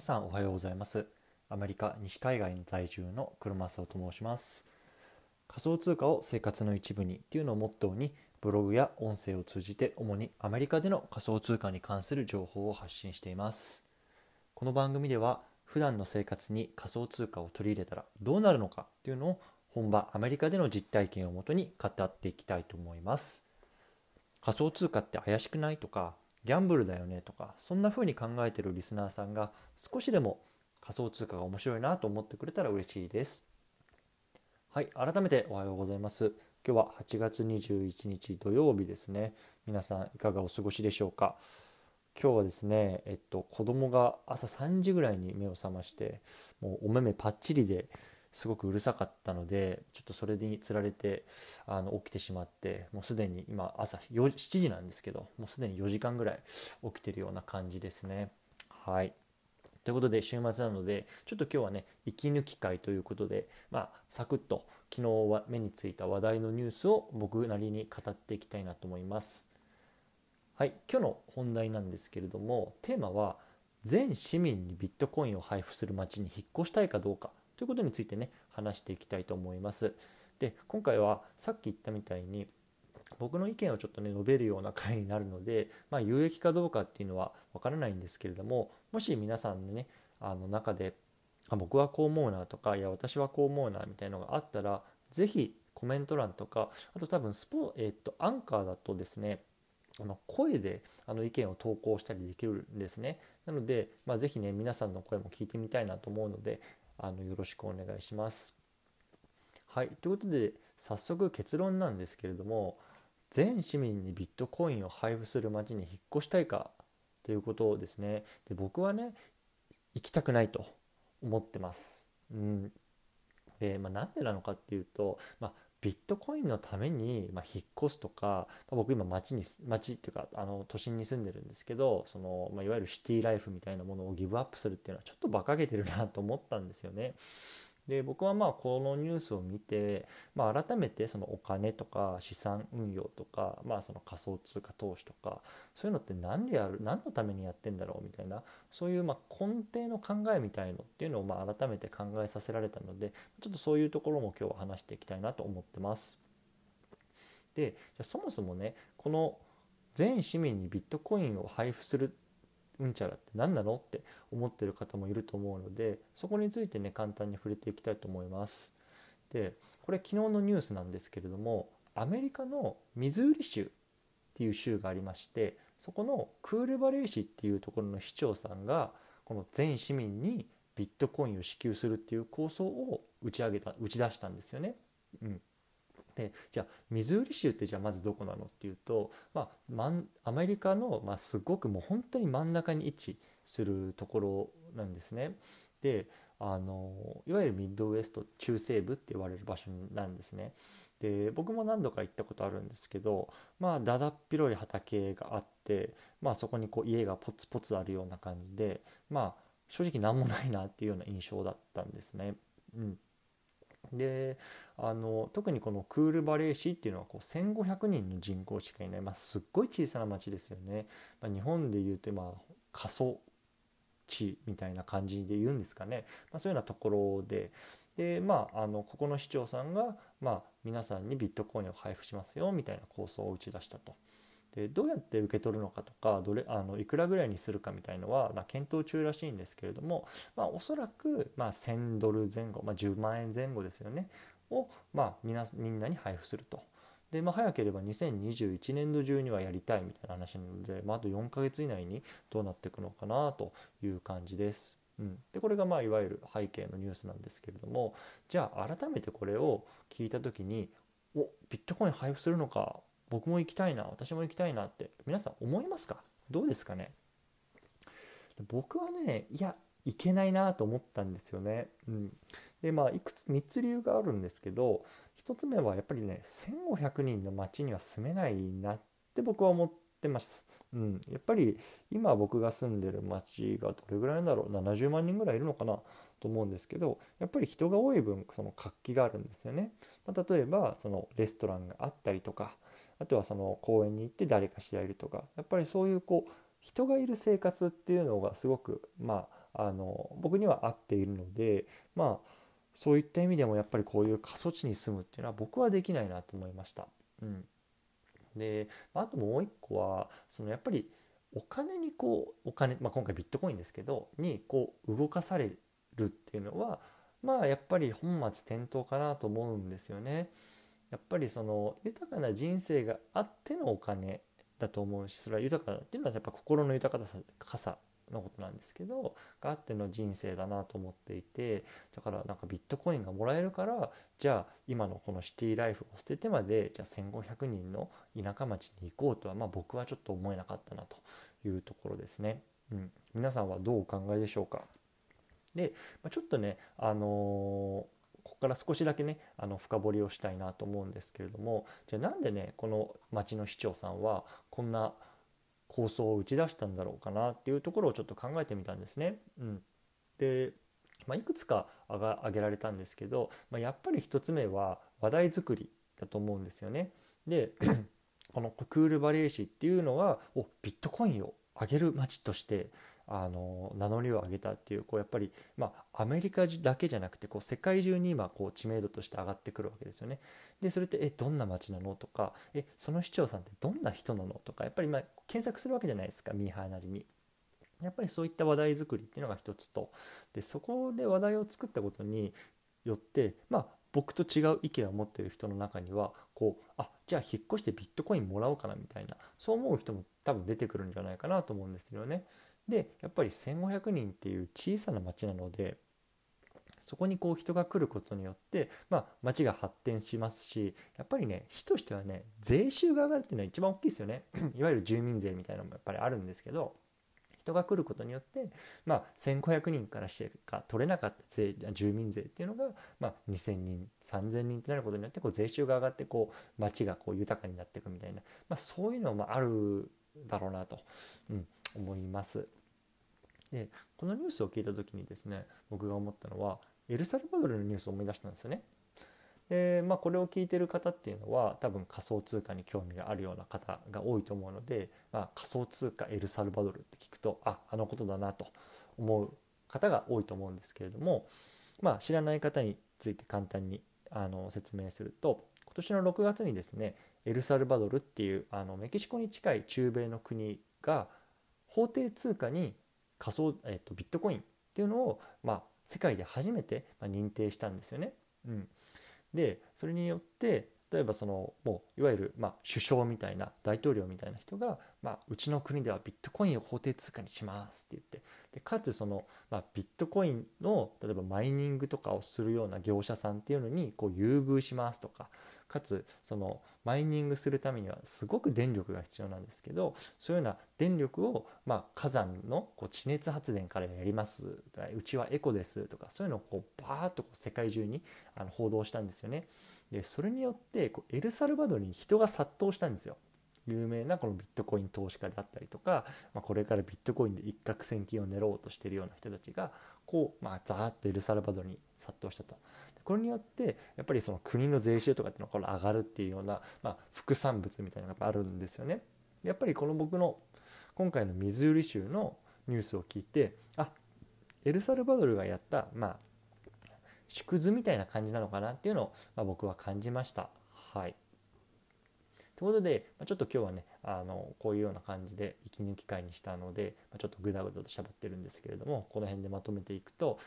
皆さんおはようございます。アメリカ西海岸在住の車荘と申します。仮想通貨を生活の一部にっていうのをモットーにブログや音声を通じて主にアメリカでの仮想通貨に関する情報を発信しています。この番組では普段の生活に仮想通貨を取り入れたらどうなるのかっていうのを本場アメリカでの実体験をもとに語っていきたいと思います。仮想通貨って怪しくないとかギャンブルだよねとかそんな風に考えてるリスナーさんが少しでも仮想通貨が面白いなと思ってくれたら嬉しいです。はい改めておはようございます。今日は8月21日土曜日ですね。皆さんいかがお過ごしでしょうか。今日はですねえっと子供が朝3時ぐらいに目を覚ましてもうお目目パッチリですごくうるさかったのでちょっとそれにつられてあの起きてしまってもうすでに今朝7時なんですけどもうすでに4時間ぐらい起きてるような感じですね。はいということで週末なのでちょっと今日はね息抜き会ということでまあサクッと昨日は目についた話題のニュースを僕なりに語っていきたいなと思います。はい今日の本題なんですけれどもテーマは全市民にビットコインを配布する町に引っ越したいかどうかということについてね話していきたいと思います。で今回はさっき言ったみたいに僕の意見をちょっとね述べるような回になるので、まあ、有益かどうかっていうのはわからないんですけれどももし皆さんのねあの中であ僕はこう思うなとかいや私はこう思うなみたいなのがあったら是非コメント欄とかあと多分スポ、えー、っとアンカーだとですねあの声であの意見を投稿したりできるんですね。なので、まあ、ぜひね皆さんの声も聞いてみたいなと思うのであのよろしくお願いします。はいということで早速結論なんですけれども全市民にビットコインを配布する町に引っ越したいかということですね。で僕はね行きたくないと思ってます。うん、で、まあ、なんでなのかっていうと、まあ、ビットコインのために、ま、引っ越すとか、僕今町に町っていうかあの都心に住んでるんですけどその、ま、いわゆるシティライフみたいなものをギブアップするっていうのはちょっと馬鹿げてるなと思ったんですよね。で僕はまあこのニュースを見て、まあ、改めてそのお金とか資産運用とか、まあ、その仮想通貨投資とかそういうのって何でやる何のためにやってんだろうみたいなそういうま根底の考えみたいのっていうのをま改めて考えさせられたのでちょっとそういうところも今日は話していきたいなと思ってます。でじゃそもそもねこの全市民にビットコインを配布するうんちゃらって何なのって思ってる方もいると思うのでそこについてね簡単に触れていきたいと思います。でこれ昨日のニュースなんですけれどもアメリカのミズーリ州っていう州がありましてそこのクールバレー市っていうところの市長さんがこの全市民にビットコインを支給するっていう構想を打ち上げた打ち出したんですよね。うん、でじゃあミズーリ州ってじゃあまずどこなのっていうと、まあ、アメリカの、まあ、すごくもう本当に真ん中に位置するところなんですね。であのいわゆるミッドウエスト中西部って言われる場所なんですね。で僕も何度か行ったことあるんですけどまあだだっ広い畑があって、まあ、そこにこう家がポツポツあるような感じでまあ正直何もないなっていうような印象だったんですね。うんであの特にこのクールバレー市っていうのはこう1500人の人口しかいない、まあ、すっごい小さな町ですよね。まあ、日本でいうと、まあ、過疎地みたいな感じで言うんですかね、まあ、そういうようなところでで、まあ、あのここの市長さんが、まあ、皆さんにビットコインを配布しますよみたいな構想を打ち出したと。でどうやって受け取るのかとかどれあのいくらぐらいにするかみたいのは、まあ、検討中らしいんですけれども、まあ、おそらく、まあ、1000ドル前後、まあ、10万円前後ですよねを、まあ、みなみんなに配布すると。で、まあ、早ければ2021年度中にはやりたいみたいな話なので、まあ、あと4ヶ月以内にどうなっていくのかなという感じです。うん、でこれがまあいわゆる背景のニュースなんですけれどもじゃあ改めてこれを聞いた時におビットコイン配布するのか僕も行きたいな私も行きたいなって皆さん思いますか？どうですかね？僕はねいやいけないなと思ったんですよね。うん、でまあいくつ3つ理由があるんですけど1つ目はやっぱりね1500人の町には住めないなって僕は思ってます。うん、やっぱり今僕が住んでる町がどれぐらいなんだろう？70万人ぐらいいるのかな？と思うんですけどやっぱり人が多い分その活気があるんですよね。まあ、例えばそのレストランがあったりとかあとはその公園に行って誰かしらいるとかやっぱりそういうこう人がいる生活っていうのがすごくまあの僕には合っているのでまあそういった意味でもやっぱりこういう過疎地に住むっていうのは僕はできないなと思いました。うん、であともう一個はそのやっぱりお金にこうお金、まあ、今回ビットコインですけどにこう動かされるっていうのはまあやっぱり本末転倒かなと思うんですよね。やっぱりその豊かな人生があってのお金だと思うしそれは豊かっていうのはやっぱ心の豊かさのことなんですけどがあっての人生だなと思っていてだからなんかビットコインがもらえるからじゃあ今のこのシティライフを捨ててまでじゃあ1500人の田舎町に行こうとはまあ僕はちょっと思えなかったなというところですね。うん、皆さんはどうお考えでしょうか？で、まあ、ちょっとねあのーここから少しだけねあの深掘りをしたいなと思うんですけれどもじゃあなんでねこの町の市長さんはこんな構想を打ち出したんだろうかなっていうところをちょっと考えてみたんですね。うん、で、まあ、いくつか挙げられたんですけど、まあ、やっぱり1つ目は話題作りだと思うんですよね。でこのクールバレー市っていうのはおビットコインを上げる街としてあの名乗りを上げたっていうこうやっぱり、まあ、アメリカだけじゃなくてこう世界中に今こう知名度として上がってくるわけですよね。でそれってえどんな街なのとかえその市長さんってどんな人なのとかやっぱり、まあ、検索するわけじゃないですかミーハーなりに。やっぱりそういった話題作りっていうのが一つとでそこで話題を作ったことによってまあ僕と違う意見を持ってる人の中にはこうあじゃあ引っ越してビットコインもらおうかなみたいなそう思う人も多分出てくるんじゃないかなと思うんですよね。でやっぱり1500人っていう小さな町なのでそこにこう人が来ることによって、まあ、町が発展しますしやっぱりね市としてはね税収が上がるっていうのは一番大きいですよね いわゆる住民税みたいなのもやっぱりあるんですけど人が来ることによって、まあ、1500人からしてか取れなかった税住民税っていうのが、まあ、2000人3000人ってなることによってこう税収が上がってこう町がこう豊かになっていくみたいな、まあ、そういうのもあるだろうなと、うん、思います。でこのニュースを聞いた時にですね僕が思ったのはエルサルバドルのニュースを思い出したんですよね。でまあこれを聞いてる方っていうのは多分仮想通貨に興味があるような方が多いと思うので、まあ、仮想通貨エルサルバドルって聞くとああのことだなと思う方が多いと思うんですけれども、まあ、知らない方について簡単にあの説明すると今年の6月にですねエルサルバドルっていうあのメキシコに近い中米の国が法定通貨に仮想、えーと、ビットコインっていうのを、まあ、世界で初めて、ま認定したんですよね。うん、でそれによって例えばそのもういわゆるま首相みたいな大統領みたいな人が、ま、うちの国ではビットコインを法定通貨にしますって言ってでかつその、ま、ビットコインの例えばマイニングとかをするような業者さんっていうのにこう優遇しますとかかつそのマイニングするためにはすごく電力が必要なんですけどそういうような電力を、ま、火山のこう地熱発電からやりますうちはエコですとかそういうのをこうバーッとこう世界中にあの報道したんですよね。でそれによってこうエルサルバドルに人が殺到したんですよ。有名なこのビットコイン投資家であったりとか、まあ、これからビットコインで一攫千金を狙おうとしているような人たちがこう、まあ、ザーッとエルサルバドルに殺到したと。これによってやっぱりその国の税収とかっていうのがこれ上がるっていうような、まあ、副産物みたいなのがあるんですよね。やっぱりこの僕の今回のミズーリ州のニュースを聞いてあエルサルバドルがやったまあ縮図みたいな感じなのかなっていうのを、まあ、僕は感じました。はい。ということで、ちょっと今日はね、あのこういうような感じで息抜き会にしたので、ちょっとグダグダとしゃべってるんですけれども、この辺でまとめていくと、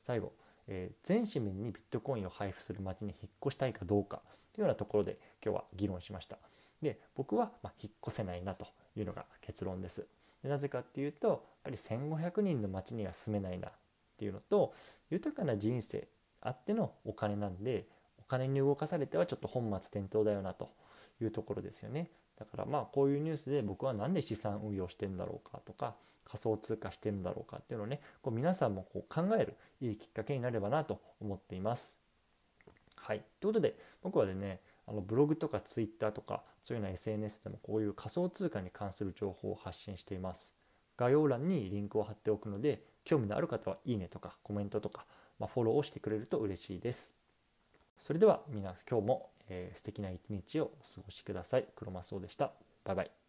最後、えー、全市民にビットコインを配布する町に引っ越したいかどうかというようなところで今日は議論しました。で僕はま引っ越せないなというのが結論です。でなぜかっていうとやっぱり1500人の町には住めないなっていうのと豊かな人生あってのお金なんでお金に動かされてはちょっと本末転倒だよなというところですよね。だからまあこういうニュースで僕は何で資産運用してんだろうかとか仮想通貨してんだろうかっていうのをねこう皆さんもこう考えるいいきっかけになればなと思っています。はい、ということで僕はでねあのブログとかツイッターとかそういうような SNS でもこういう仮想通貨に関する情報を発信しています。概要欄にリンクを貼っておくので興味のある方はいいねとかコメントとか、ま、フォローをしてくれると嬉しいです。それでは皆今日も、えー、素敵な一日をお過ごしください。黒マスオでした。バイバイ。